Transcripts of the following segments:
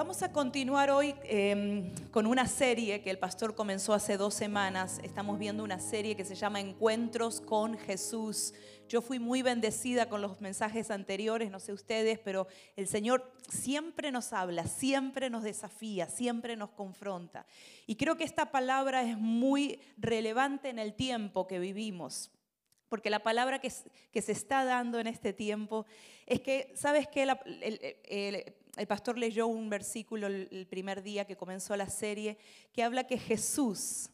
Vamos a continuar hoy em, con una serie que el pastor comenzó hace dos semanas. Estamos viendo una serie que se llama Encuentros con Jesús. Yo fui muy bendecida con los mensajes anteriores, no sé ustedes, pero el Señor siempre nos habla, siempre nos desafía, siempre nos confronta. Y creo que esta palabra es muy relevante en el tiempo que vivimos. Porque la palabra que, se está dando en este tiempo es que, ¿sabes qué? Pastor leyó un versículo el primer día que comenzó la serie que habla que Jesús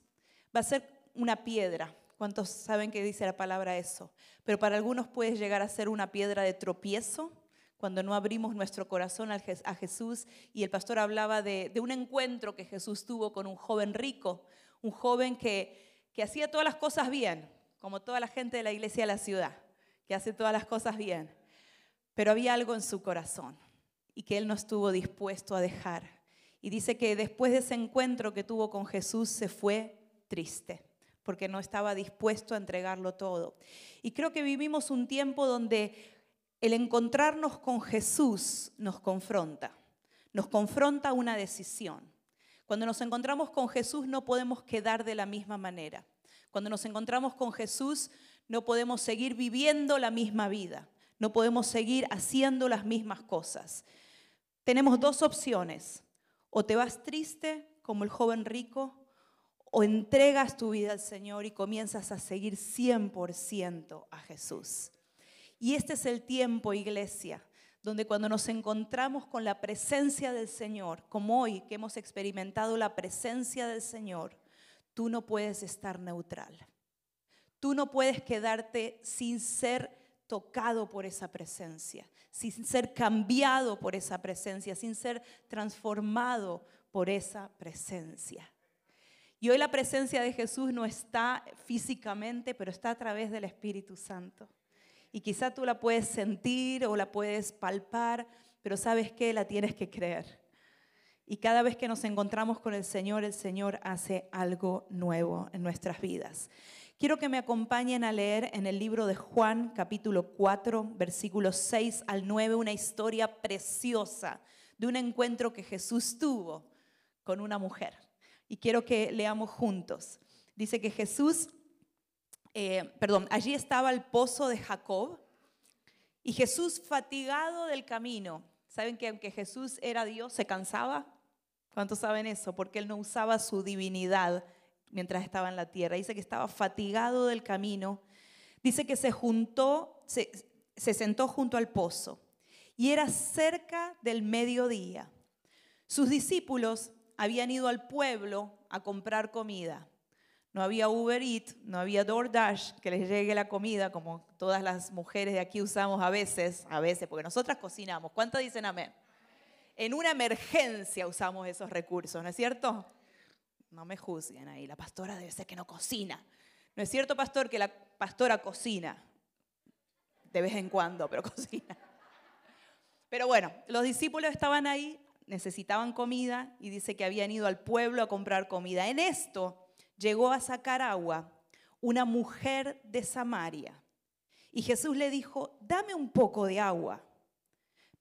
va a ser una piedra. ¿Cuántos saben que dice la palabra eso? Pero para algunos puede llegar a ser una piedra de tropiezo cuando no abrimos nuestro corazón a Jesús. Y el pastor hablaba de, un encuentro que Jesús tuvo con un joven rico, un joven que hacía todas las cosas bien, como toda la gente de la iglesia de la ciudad, que hace todas las cosas bien. Pero había algo en su corazón y que él no estuvo dispuesto a dejar. Y dice que después de ese encuentro que tuvo con Jesús se fue triste, porque no estaba dispuesto a entregarlo todo. Y creo que vivimos un tiempo donde el encontrarnos con Jesús nos confronta, nos confronta una decisión. Cuando nos encontramos con Jesús no podemos quedar de la misma manera. Cuando nos encontramos con Jesús no podemos seguir viviendo la misma vida, no podemos seguir haciendo las mismas cosas tenemos dos opciones. O te vas triste como el joven rico, o entregas tu vida al Señor y comienzas a seguir 100% a Jesús. Y este es el tiempo, iglesia, donde cuando nos encontramos con la presencia del Señor, como hoy que hemos experimentado la presencia del Señor, tú no puedes estar neutral. Tú no puedes quedarte sin ser tocado por esa presencia, sin ser cambiado por esa presencia, sin ser transformado por esa presencia. Y hoy la presencia de Jesús no está físicamente, pero está a través del Espíritu Santo. Y quizá tú la puedes sentir o la puedes palpar, pero sabes que la tienes que creer. Y cada vez que nos encontramos con el Señor, el Señor hace algo nuevo en nuestras vidas. Quiero que me acompañen a leer en el libro de Juan, capítulo 4, versículos 6 al 9, una historia preciosa de un encuentro que Jesús tuvo con una mujer. Y quiero que leamos juntos. Dice que Jesús, eh, perdón, allí estaba el pozo de Jacob y Jesús fatigado del camino. ¿Saben que aunque Jesús era Dios, se cansaba? ¿Cuántos saben eso? Porque él no usaba su divinidad mientras estaba en la tierra. Dice que estaba fatigado del camino. Dice que se juntó, se, sentó junto al pozo y era cerca del mediodía. Sus discípulos habían ido al pueblo a comprar comida. No había Uber Eats, no había DoorDash que les llegue la comida como todas las mujeres de aquí usamos a veces, a veces, porque nosotras cocinamos. ¿Cuánto dicen amén? En una emergencia usamos esos recursos, ¿no es cierto? No me juzguen ahí, la pastora debe ser que no cocina. No es cierto, pastor, que la pastora cocina. De vez en cuando, pero cocina. Pero bueno, los discípulos estaban ahí, necesitaban comida y dice que habían ido al pueblo a comprar comida. En esto llegó a sacar agua una mujer de Samaria. Y Jesús le dijo, dame un poco de agua.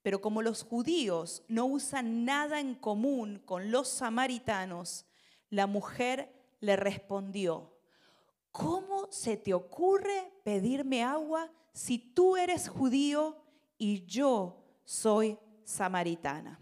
Pero como los judíos no usan nada en común con los samaritanos, la mujer le respondió, ¿cómo se te ocurre pedirme agua si tú eres judío y yo soy samaritana?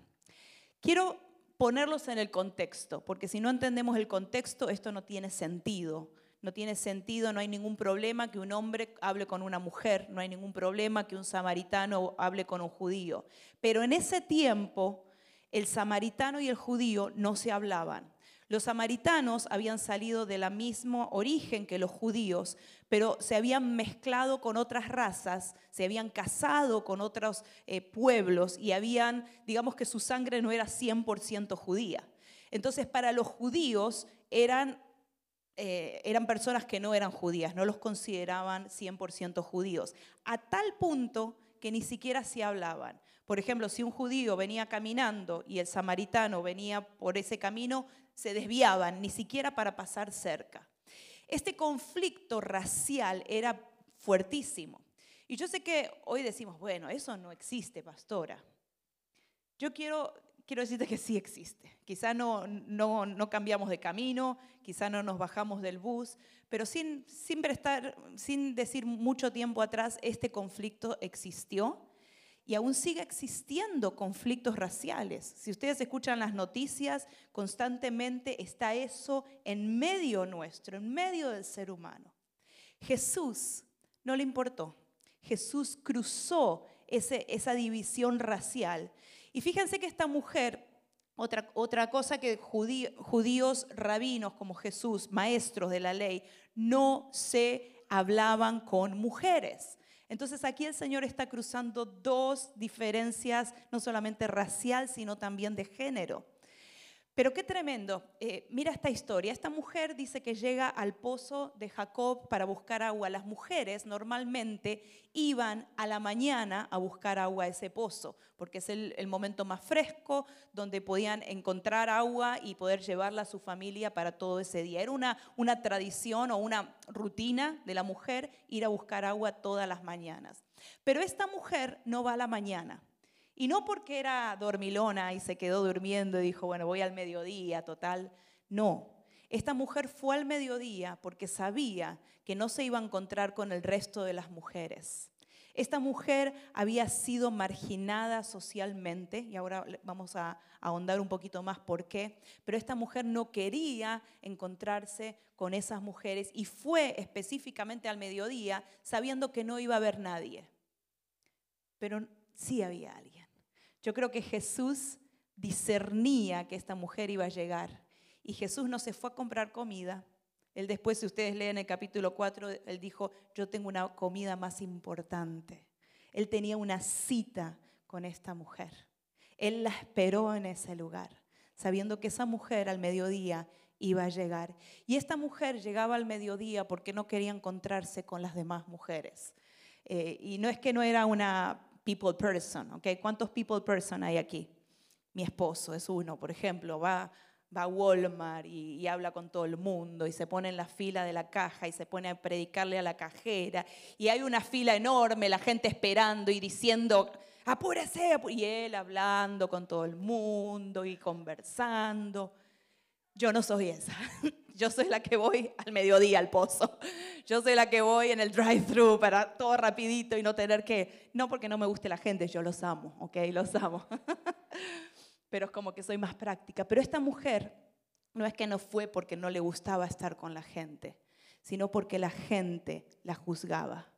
Quiero ponerlos en el contexto, porque si no entendemos el contexto, esto no tiene sentido. No tiene sentido, no hay ningún problema que un hombre hable con una mujer, no hay ningún problema que un samaritano hable con un judío. Pero en ese tiempo, el samaritano y el judío no se hablaban. Los samaritanos habían salido del mismo origen que los judíos, pero se habían mezclado con otras razas, se habían casado con otros eh, pueblos y habían, digamos que su sangre no era 100% judía. Entonces, para los judíos eran, eh, eran personas que no eran judías, no los consideraban 100% judíos, a tal punto que ni siquiera se hablaban. Por ejemplo, si un judío venía caminando y el samaritano venía por ese camino, se desviaban, ni siquiera para pasar cerca. Este conflicto racial era fuertísimo. Y yo sé que hoy decimos, bueno, eso no existe, pastora. Yo quiero quiero decirte que sí existe. Quizá no, no, no cambiamos de camino, quizá no nos bajamos del bus, pero sin, sin, prestar, sin decir mucho tiempo atrás, este conflicto existió y aún sigue existiendo conflictos raciales. Si ustedes escuchan las noticias, constantemente está eso en medio nuestro, en medio del ser humano. Jesús no le importó. Jesús cruzó ese, esa división racial. Y fíjense que esta mujer, otra, otra cosa que judíos rabinos como Jesús, maestros de la ley, no se hablaban con mujeres. Entonces aquí el Señor está cruzando dos diferencias, no solamente racial, sino también de género. Pero qué tremendo. Eh, mira esta historia. Esta mujer dice que llega al pozo de Jacob para buscar agua. Las mujeres normalmente iban a la mañana a buscar agua a ese pozo, porque es el, momento más fresco donde podían encontrar agua y poder llevarla a su familia para todo ese día. Era una, una tradición o una rutina de la mujer ir a buscar agua todas las mañanas. Pero esta mujer no va a la mañana. Y no porque era dormilona y se quedó durmiendo y dijo, bueno, voy al mediodía, total. No, esta mujer fue al mediodía porque sabía que no se iba a encontrar con el resto de las mujeres. Esta mujer había sido marginada socialmente, y ahora vamos a ahondar un poquito más por qué, pero esta mujer no quería encontrarse con esas mujeres y fue específicamente al mediodía sabiendo que no iba a haber nadie. Pero sí había alguien. Yo creo que Jesús discernía que esta mujer iba a llegar. Y Jesús no se fue a comprar comida. Él después, si ustedes leen el capítulo 4, él dijo, yo tengo una comida más importante. Él tenía una cita con esta mujer. Él la esperó en ese lugar, sabiendo que esa mujer al mediodía iba a llegar. Y esta mujer llegaba al mediodía porque no quería encontrarse con las demás mujeres. Eh, y no es que no era una people person, ¿ok? ¿Cuántos people person hay aquí? Mi esposo es uno, por ejemplo, va, va a Walmart y, y, habla con todo el mundo y se pone en la fila de la caja y se pone a predicarle a la cajera y hay una fila enorme, la gente esperando y diciendo, apúrese, y él hablando con todo el mundo y conversando. Yo no soy esa. Yo soy la que voy al mediodía al pozo. Yo soy la que voy en el drive-thru para todo rapidito y no tener que, no porque no me guste la gente, yo los amo, ¿ok? Los amo. Pero es como que soy más práctica. Pero esta mujer no es que no fue porque no le gustaba estar con la gente, sino porque la gente la juzgaba.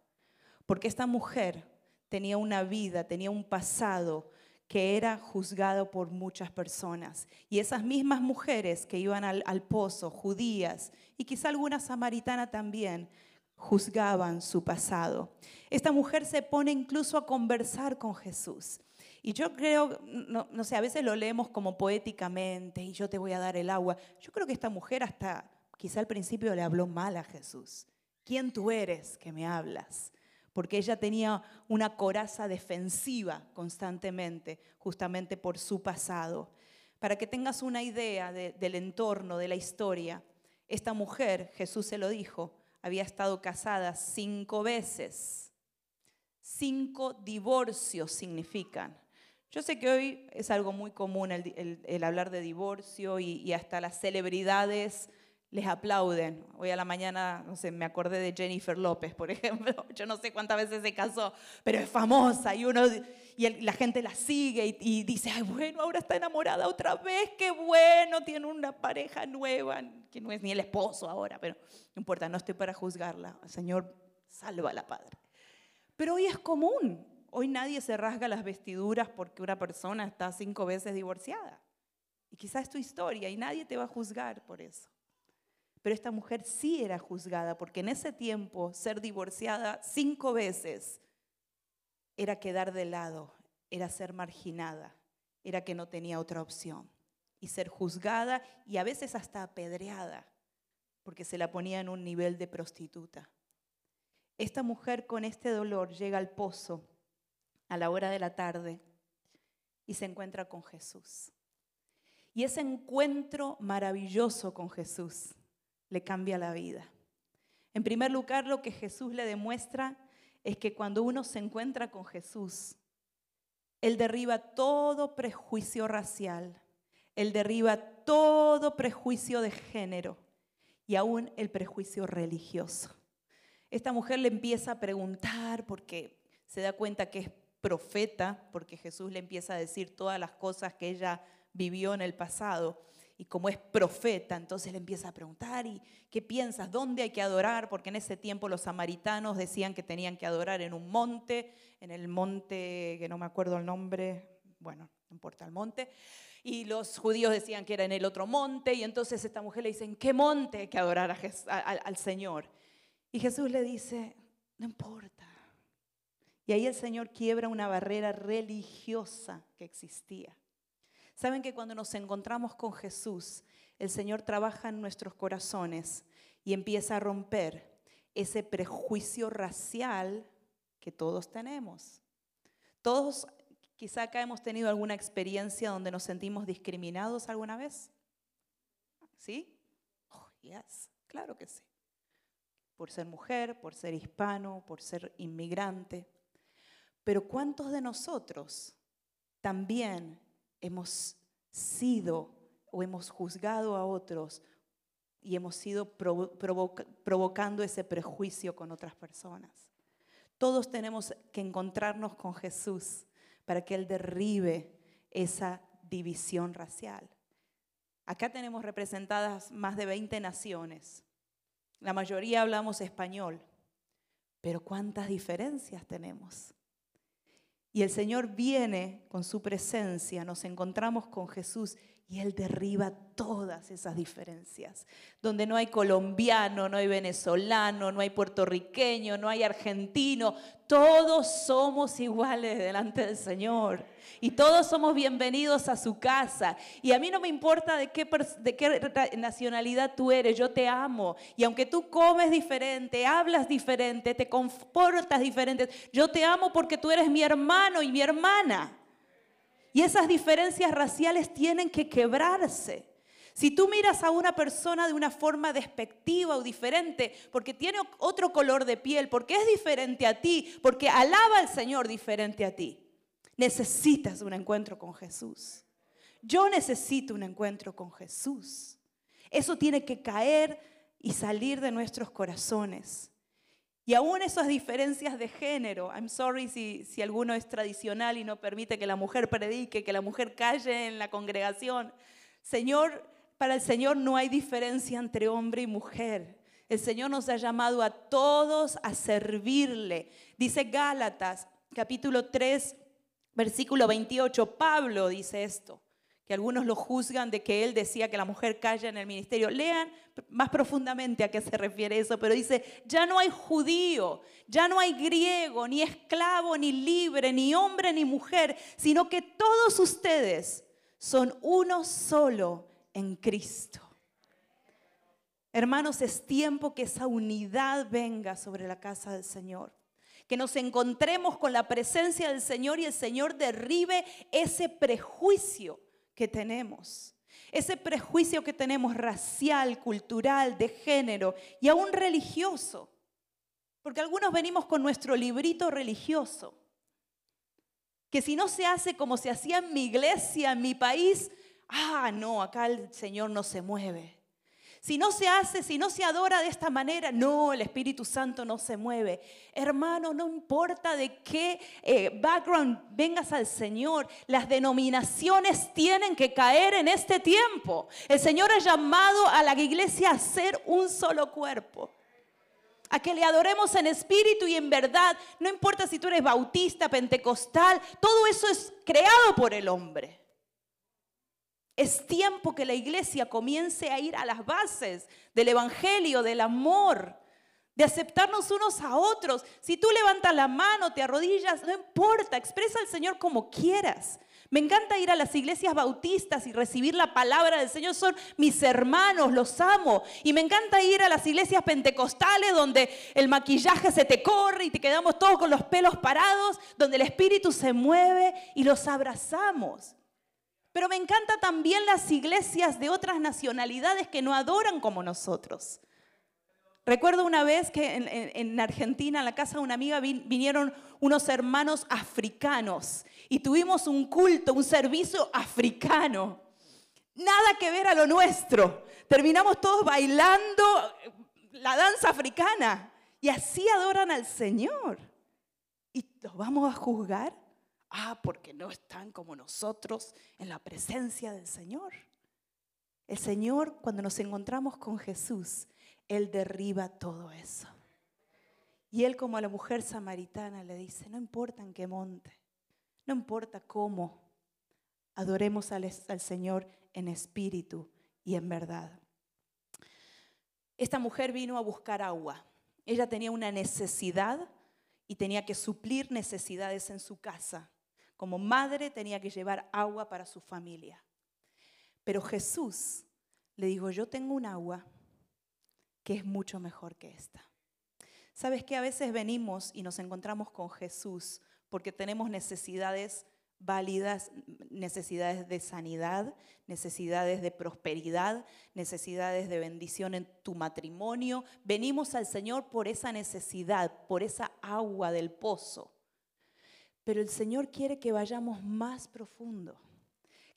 Porque esta mujer tenía una vida, tenía un pasado que era juzgado por muchas personas. Y esas mismas mujeres que iban al, pozo, judías, y quizá alguna samaritana también, juzgaban su pasado. Esta mujer se pone incluso a conversar con Jesús. Y yo creo, no, no, sé, a veces lo leemos como poéticamente y yo te voy a dar el agua. Yo creo que esta mujer hasta quizá al principio le habló mal a Jesús. ¿Quién tú eres que me hablas? Porque ella tenía una coraza defensiva constantemente, justamente por su pasado. Para que tengas una idea del entorno, de la historia, esta mujer, Jesús se lo dijo, había estado casada cinco veces. Cinco divorcios significan. Yo sé que hoy es algo muy común el, hablar de divorcio y, hasta las celebridades les aplauden. Hoy a la mañana, no sé, me acordé de Jennifer López, por ejemplo. Yo no sé cuántas veces se casó, pero es famosa y uno y la gente la sigue y, dice, ay, bueno, ahora está enamorada otra vez, qué bueno, tiene una pareja nueva, que no es ni el esposo ahora, pero no importa, no estoy para juzgarla. Señor salva la Padre. Pero hoy es común. Hoy nadie se rasga las vestiduras porque una persona está cinco veces divorciada. Y quizás es tu historia y nadie te va a juzgar por eso. Pero esta mujer sí era juzgada, porque en ese tiempo ser divorciada cinco veces era quedar de lado, era ser marginada, era que no tenía otra opción. Y ser juzgada y a veces hasta apedreada, porque se la ponía en un nivel de prostituta. Esta mujer con este dolor llega al pozo a la hora de la tarde y se encuentra con Jesús. Y ese encuentro maravilloso con Jesús le cambia la vida. En primer lugar, lo que Jesús le demuestra es que cuando uno se encuentra con Jesús, Él derriba todo prejuicio racial. Él derriba todo prejuicio de género y aún el prejuicio religioso. Esta mujer le empieza a preguntar porque se da cuenta que es profeta, porque Jesús le empieza a decir todas las cosas que ella vivió en el pasado. Y como es profeta, entonces le empieza a preguntar, ¿y qué piensas? ¿Dónde hay que adorar? Porque en ese tiempo los samaritanos decían que tenían que adorar en un monte, en el monte, que no me acuerdo el nombre, bueno, no importa el monte. Y los judíos decían que era en el otro monte, y entonces esta mujer le dice, ¿en qué monte hay que adorar al Señor? Y Jesús le dice, no importa. Y ahí el Señor quiebra una barrera religiosa que existía. Saben que cuando nos encontramos con Jesús, el Señor trabaja en nuestros corazones y empieza a romper ese prejuicio racial que todos tenemos. Todos quizá acá hemos tenido alguna experiencia donde nos sentimos discriminados alguna vez. ¿Sí? Oh, yes, claro que sí. Por ser mujer, por ser hispano, por ser inmigrante. Pero ¿cuántos de nosotros también hemos sido o hemos juzgado a otros y hemos sido provocando ese prejuicio con otras personas. Todos tenemos que encontrarnos con Jesús para que Él derribe esa división racial. Acá tenemos representadas más de 20 naciones. La mayoría hablamos español, pero ¿cuántas diferencias tenemos? Y el Señor viene con su presencia, nos encontramos con Jesús y Él derriba todas esas diferencias. Donde no hay colombiano, no hay venezolano, no hay puertorriqueño, no hay argentino. Todos somos iguales delante del Señor. Y todos somos bienvenidos a su casa. Y a mí no me importa de qué, nacionalidad tú eres, yo te amo. Y aunque tú comes diferente, hablas diferente, te comportas diferente, yo te amo porque tú eres mi hermano y mi hermana. Y esas diferencias raciales tienen que quebrarse. Si tú miras a una persona de una forma despectiva o diferente, porque tiene otro color de piel, porque es diferente a ti, porque alaba al Señor diferente a ti, necesitas un encuentro con Jesús. Yo necesito un encuentro con Jesús. Eso tiene que caer y salir de nuestros corazones. Y aún esas diferencias de género, I'm sorry si, si alguno es tradicional y no permite que la mujer predique, que la mujer calle en la congregación. Señor, para el Señor no hay diferencia entre hombre y mujer. El Señor nos ha llamado a todos a servirle. Dice Gálatas, capítulo 3, versículo 28. Pablo dice esto que algunos lo juzgan de que él decía que la mujer calla en el ministerio. Lean más profundamente a qué se refiere eso, pero dice, ya no hay judío, ya no hay griego, ni esclavo, ni libre, ni hombre, ni mujer, sino que todos ustedes son uno solo en Cristo. Hermanos, es tiempo que esa unidad venga sobre la casa del Señor que nos encontremos con la presencia del Señor y el Señor derribe ese prejuicio que tenemos, ese prejuicio que tenemos racial, cultural, de género y aún religioso. Porque algunos venimos con nuestro librito religioso, que si no se hace como se hacía en mi iglesia, en mi país, ah, no, acá el Señor no se mueve. Si no se hace, si no se adora de esta manera, no, el Espíritu Santo no se mueve. Hermano, no importa de qué eh, background vengas al Señor, las denominaciones tienen que caer en este tiempo. El Señor ha llamado a la iglesia a ser un solo cuerpo a que le adoremos en espíritu y en verdad. No importa si tú eres bautista, pentecostal, todo eso es creado por el hombre. Es tiempo que la iglesia comience a ir a las bases del Evangelio, del amor, de aceptarnos unos a otros. Si tú levantas la mano, te arrodillas, no importa, expresa al Señor como quieras. Me encanta ir a las iglesias bautistas y recibir la palabra del Señor. Son mis hermanos, los amo. Y me encanta ir a las iglesias pentecostales donde el maquillaje se te corre y te quedamos todos con los pelos parados, donde el Espíritu se mueve y los abrazamos. Pero me encanta también las iglesias de otras nacionalidades que no adoran como nosotros. Recuerdo una vez que en, Argentina, en la casa de una amiga, vinieron unos hermanos africanos Y tuvimos un culto, un servicio africano. Nada que ver a lo nuestro. Terminamos todos bailando la danza africana. Y así adoran al Señor. ¿Y los vamos a juzgar? Ah, porque no están como nosotros en la presencia del Señor. El Señor, cuando nos encontramos con Jesús, Él derriba todo eso. Y Él, como a la mujer samaritana, le dice, no importa en qué monte, no importa cómo, adoremos al, al Señor en espíritu y en verdad. Esta mujer vino a buscar agua. Ella tenía una necesidad y tenía que suplir necesidades en su casa. Como madre tenía que llevar agua para su familia. Pero Jesús le dijo, yo tengo un agua que es mucho mejor que esta. Sabes que a veces venimos y nos encontramos con Jesús porque tenemos necesidades válidas, necesidades de sanidad, necesidades de prosperidad, necesidades de bendición en tu matrimonio. Venimos al Señor por esa necesidad, por esa agua del pozo. Pero el Señor quiere que vayamos más profundo.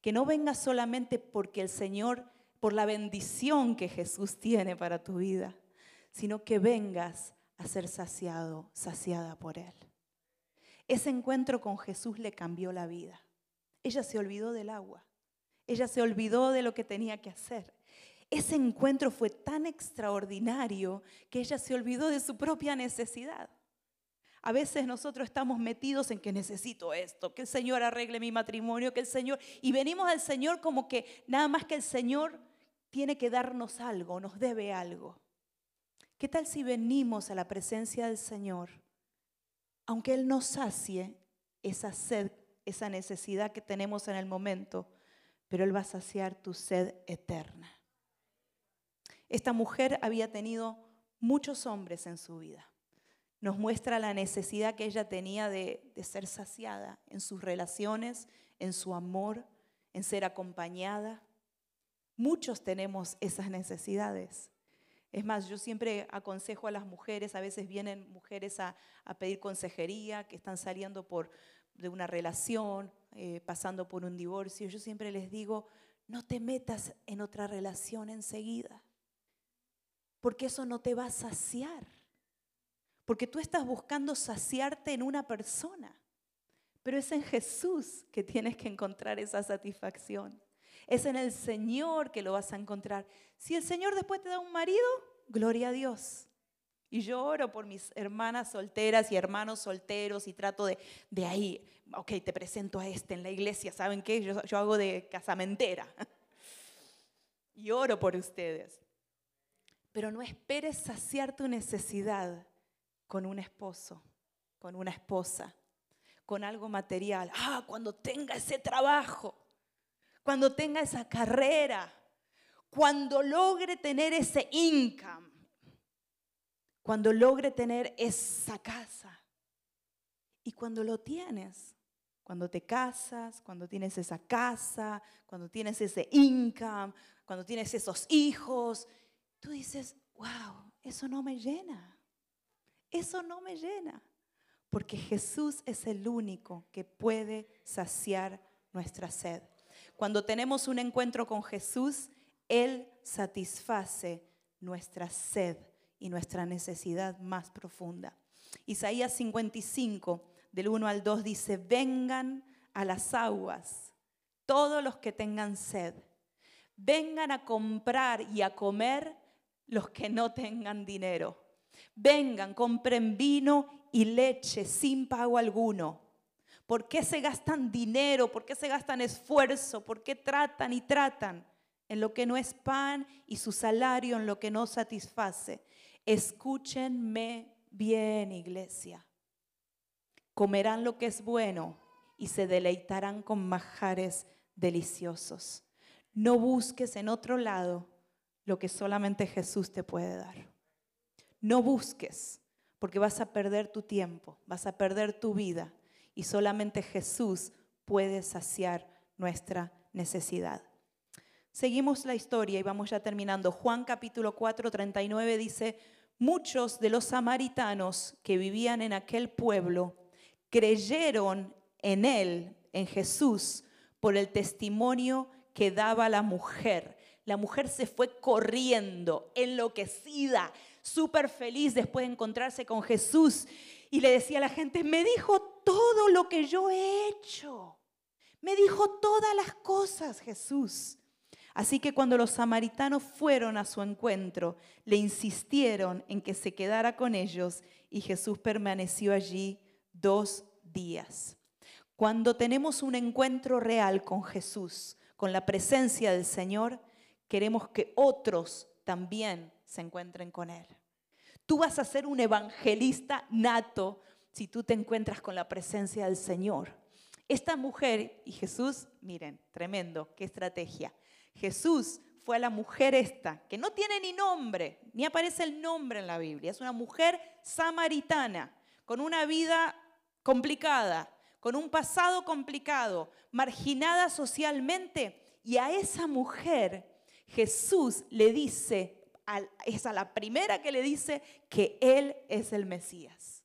Que no venga solamente porque el Señor, por la bendición que Jesús tiene para tu vida, sino que vengas a ser saciado, saciada por Él. Ese encuentro con Jesús le cambió la vida. Ella se olvidó del agua. Ella se olvidó de lo que tenía que hacer. Ese encuentro fue tan extraordinario que ella se olvidó de su propia necesidad. A veces nosotros estamos metidos en que necesito esto, que el Señor arregle mi matrimonio, que el Señor... Y venimos al Señor como que nada más que el Señor tiene que darnos algo, nos debe algo. ¿Qué tal si venimos a la presencia del Señor, aunque Él nos sacie esa sed, esa necesidad que tenemos en el momento, pero Él va a saciar tu sed eterna? Esta mujer había tenido muchos hombres en su vida nos muestra la necesidad que ella tenía de, ser saciada en sus relaciones, en su amor, en ser acompañada. Muchos tenemos esas necesidades. Es más, yo siempre aconsejo a las mujeres, a veces vienen mujeres a, pedir consejería, que están saliendo por, de una relación, eh, pasando por un divorcio. Yo siempre les digo, no te metas en otra relación enseguida, porque eso no te va a saciar. Porque tú estás buscando saciarte en una persona. Pero es en Jesús que tienes que encontrar esa satisfacción. Es en el Señor que lo vas a encontrar. Si el Señor después te da un marido, gloria a Dios. Y yo oro por mis hermanas solteras y hermanos solteros y trato de, de ahí, ok, te presento a este en la iglesia, ¿saben qué? Yo, yo hago de casamentera. Y oro por ustedes. Pero no esperes saciar tu necesidad con un esposo, con una esposa, con algo material. Ah, cuando tenga ese trabajo, cuando tenga esa carrera, cuando logre tener ese income, cuando logre tener esa casa. Y cuando lo tienes, cuando te casas, cuando tienes esa casa, cuando tienes ese income, cuando tienes esos hijos, tú dices, wow, eso no me llena. Eso no me llena, porque Jesús es el único que puede saciar nuestra sed. Cuando tenemos un encuentro con Jesús, Él satisface nuestra sed y nuestra necesidad más profunda. Isaías 55, del 1 al 2 dice, vengan a las aguas todos los que tengan sed, vengan a comprar y a comer los que no tengan dinero. Vengan, compren vino y leche sin pago alguno. ¿Por qué se gastan dinero? ¿Por qué se gastan esfuerzo? ¿Por qué tratan y tratan en lo que no es pan y su salario en lo que no satisface? Escúchenme bien, iglesia. Comerán lo que es bueno y se deleitarán con majares deliciosos. No busques en otro lado lo que solamente Jesús te puede dar. No busques, porque vas a perder tu tiempo, vas a perder tu vida y solamente Jesús puede saciar nuestra necesidad. Seguimos la historia y vamos ya terminando. Juan capítulo 4, 39 dice, muchos de los samaritanos que vivían en aquel pueblo creyeron en él, en Jesús por el testimonio que daba la mujer. La mujer se fue corriendo, enloquecida, súper feliz después de encontrarse con Jesús. Y le decía a la gente, me dijo todo lo que yo he hecho. Me dijo todas las cosas Jesús. Así que cuando los samaritanos fueron a su encuentro, le insistieron en que se quedara con ellos y Jesús permaneció allí dos días. Cuando tenemos un encuentro real con Jesús, con la presencia del Señor, queremos que otros también se encuentren con Él. Tú vas a ser un evangelista nato si tú te encuentras con la presencia del Señor. Esta mujer y Jesús, miren, tremendo, qué estrategia. Jesús fue a la mujer esta, que no tiene ni nombre, ni aparece el nombre en la Biblia. Es una mujer samaritana, con una vida complicada, con un pasado complicado, marginada socialmente. Y a esa mujer Jesús le dice, es a la primera que le dice que Él es el Mesías.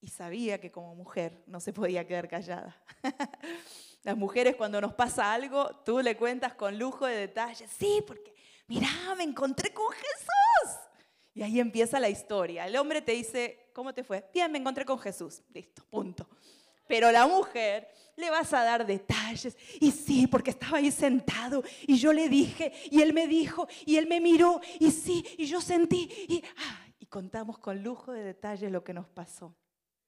Y sabía que como mujer no se podía quedar callada. Las mujeres cuando nos pasa algo, tú le cuentas con lujo de detalles. Sí, porque mira, me encontré con Jesús. Y ahí empieza la historia. El hombre te dice, ¿cómo te fue? Bien, me encontré con Jesús. Listo, punto. Pero la mujer le vas a dar detalles. Y sí, porque estaba ahí sentado y yo le dije y él me dijo y él me miró y sí, y yo sentí y, ah, y contamos con lujo de detalles lo que nos pasó.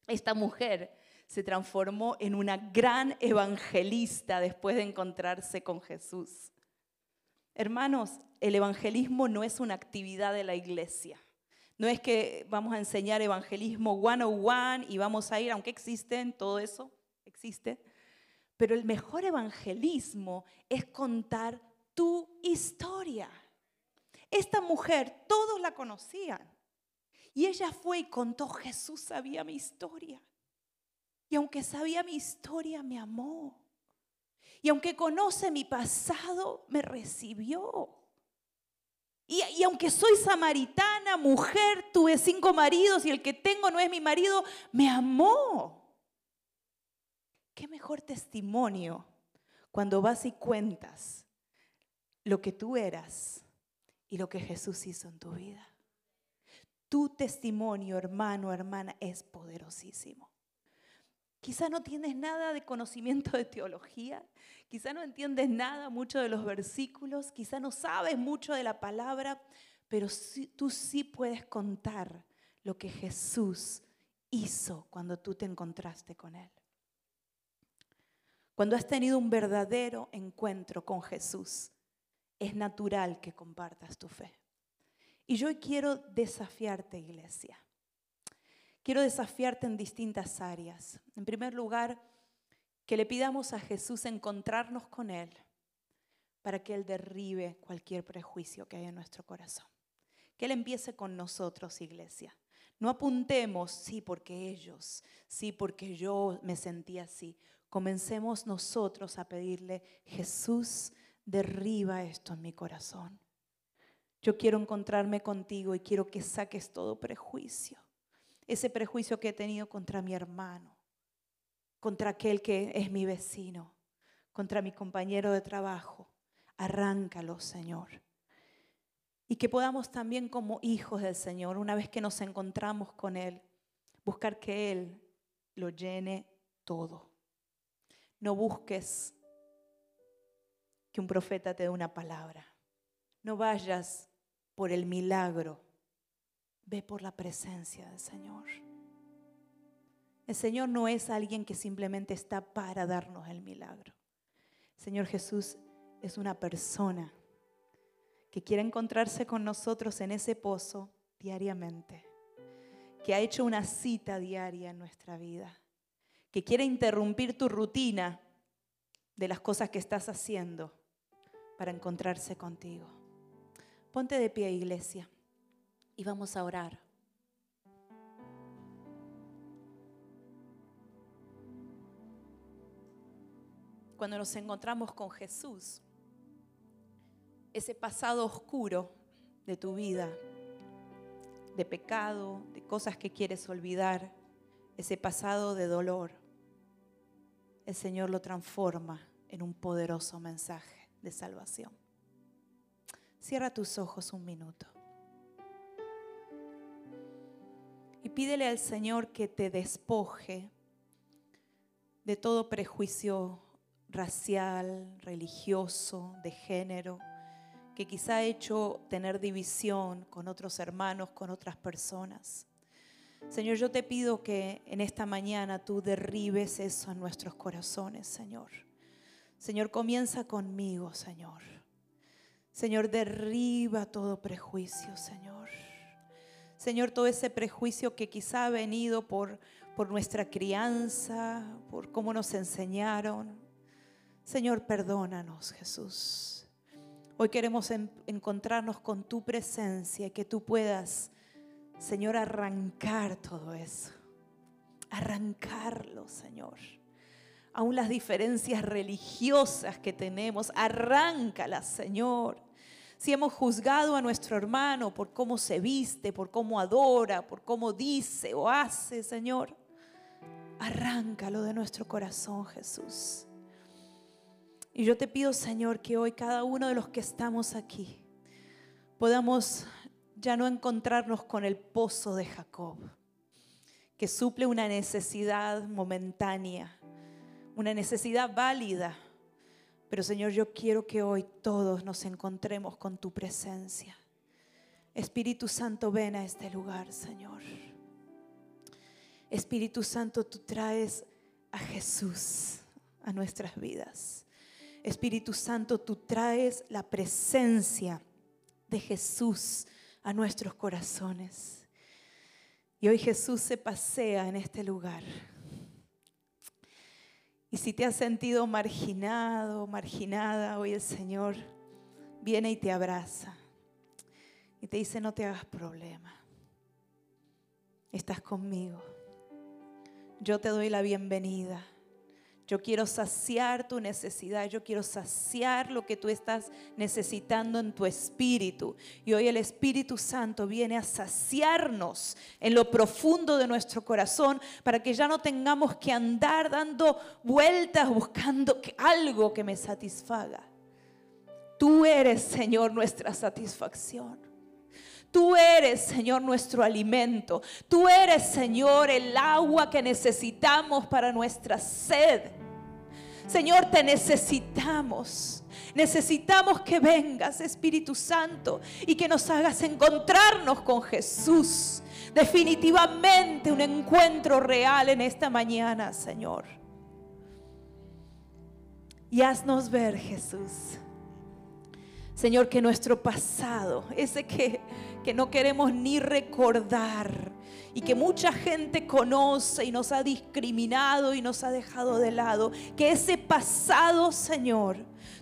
Esta mujer se transformó en una gran evangelista después de encontrarse con Jesús. Hermanos, el evangelismo no es una actividad de la iglesia. No es que vamos a enseñar evangelismo one on one y vamos a ir, aunque existen, todo eso existe. Pero el mejor evangelismo es contar tu historia. Esta mujer, todos la conocían. Y ella fue y contó, Jesús sabía mi historia. Y aunque sabía mi historia, me amó. Y aunque conoce mi pasado, me recibió. Y, aunque soy samaritana, mujer, tuve cinco maridos y el que tengo no es mi marido, me amó. ¿Qué mejor testimonio cuando vas y cuentas lo que tú eras y lo que Jesús hizo en tu vida? Tu testimonio, hermano, hermana, es poderosísimo. Quizá no tienes nada de conocimiento de teología, quizá no entiendes nada mucho de los versículos, quizá no sabes mucho de la palabra, pero tú sí puedes contar lo que Jesús hizo cuando tú te encontraste con Él. Cuando has tenido un verdadero encuentro con Jesús, es natural que compartas tu fe. Y yo quiero desafiarte, iglesia quiero desafiarte en distintas áreas. En primer lugar, que le pidamos a Jesús encontrarnos con Él para que Él derribe cualquier prejuicio que haya en nuestro corazón. Que Él empiece con nosotros, iglesia. No apuntemos, sí, porque ellos, sí, porque yo me sentí así. Comencemos nosotros a pedirle, Jesús, derriba esto en mi corazón. Yo quiero encontrarme contigo y quiero que saques todo prejuicio ese prejuicio que he tenido contra mi hermano, contra aquel que es mi vecino, contra mi compañero de trabajo. Arráncalo, Señor. Y que podamos también como hijos del Señor, una vez que nos encontramos con Él, buscar que Él lo llene todo. No busques que un profeta te dé una palabra. No vayas por el milagro Ve por la presencia del Señor. El Señor no es alguien que simplemente está para darnos el milagro. Señor Jesús es una persona que quiere encontrarse con nosotros en ese pozo diariamente, que ha hecho una cita diaria en nuestra vida, que quiere interrumpir tu rutina de las cosas que estás haciendo para encontrarse contigo. Ponte de pie, iglesia y vamos a orar. Cuando nos encontramos con Jesús, ese pasado oscuro de tu vida, de pecado, de cosas que quieres olvidar, ese pasado de dolor, el Señor lo transforma en un poderoso mensaje de salvación. Cierra tus ojos un minuto. Pídele al Señor que te despoje de todo prejuicio racial, religioso, de género, que quizá ha hecho tener división con otros hermanos, con otras personas. Señor, yo te pido que en esta mañana tú derribes eso en nuestros corazones, Señor. Señor, comienza conmigo, Señor. Señor, derriba todo prejuicio, Señor. Señor, todo ese prejuicio que quizá ha venido por, por nuestra crianza, por cómo nos enseñaron. Señor, perdónanos, Jesús. Hoy queremos encontrarnos con tu presencia y que tú puedas Señor, arrancar todo eso. Arrancarlo, Señor. Aún las diferencias religiosas que tenemos, arráncalas, Señor. Si hemos juzgado a nuestro hermano por cómo se viste, por cómo adora, por cómo dice o hace, Señor, arráncalo de nuestro corazón, Jesús. Y yo te pido, Señor, que hoy cada uno de los que estamos aquí podamos ya no encontrarnos con el pozo de Jacob, que suple una necesidad momentánea, una necesidad válida. Pero Señor, yo quiero que hoy todos nos encontremos con tu presencia. Espíritu Santo, ven a este lugar, Señor. Espíritu Santo, tú traes a Jesús a nuestras vidas. Espíritu Santo, tú traes la presencia de Jesús a nuestros corazones. Y hoy Jesús se pasea en este lugar. Y si te has sentido marginado, marginada, hoy el Señor viene y te abraza. Y te dice, no te hagas problema. Estás conmigo. Yo te doy la bienvenida. Yo quiero saciar tu necesidad, yo quiero saciar lo que tú estás necesitando en tu espíritu. Y hoy el Espíritu Santo viene a saciarnos en lo profundo de nuestro corazón para que ya no tengamos que andar dando vueltas buscando algo que me satisfaga. Tú eres, Señor, nuestra satisfacción. Tú eres, Señor, nuestro alimento. Tú eres, Señor, el agua que necesitamos para nuestra sed. Señor, te necesitamos. Necesitamos que vengas, Espíritu Santo, y que nos hagas encontrarnos con Jesús. Definitivamente un encuentro real en esta mañana, Señor. Y haznos ver, Jesús. Señor, que nuestro pasado, ese que, que no queremos ni recordar, y que mucha gente conoce y nos ha discriminado y nos ha dejado de lado. Que ese pasado, Señor,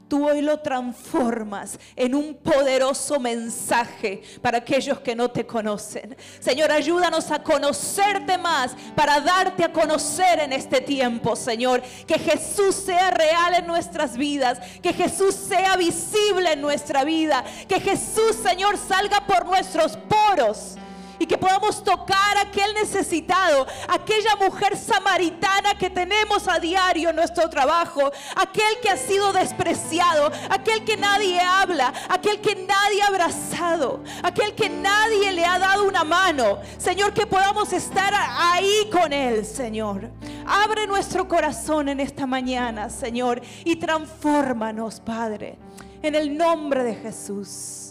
tú hoy lo transformas en un poderoso mensaje para aquellos que no te conocen. Señor, ayúdanos a conocerte más para darte a conocer en este tiempo, Señor. Que Jesús sea real en nuestras vidas, que Jesús sea visible en nuestra vida, que Jesús, Señor, salga por nuestros poros y que podamos tocar a aquel necesitado, aquella mujer samaritana que tenemos a diario en nuestro trabajo, aquel que ha sido despreciado, aquel que nadie habla, aquel que nadie ha abrazado, aquel que nadie le ha dado una mano. Señor, que podamos estar ahí con él, Señor. Abre nuestro corazón en esta mañana, Señor, y transfórmanos, Padre, en el nombre de Jesús.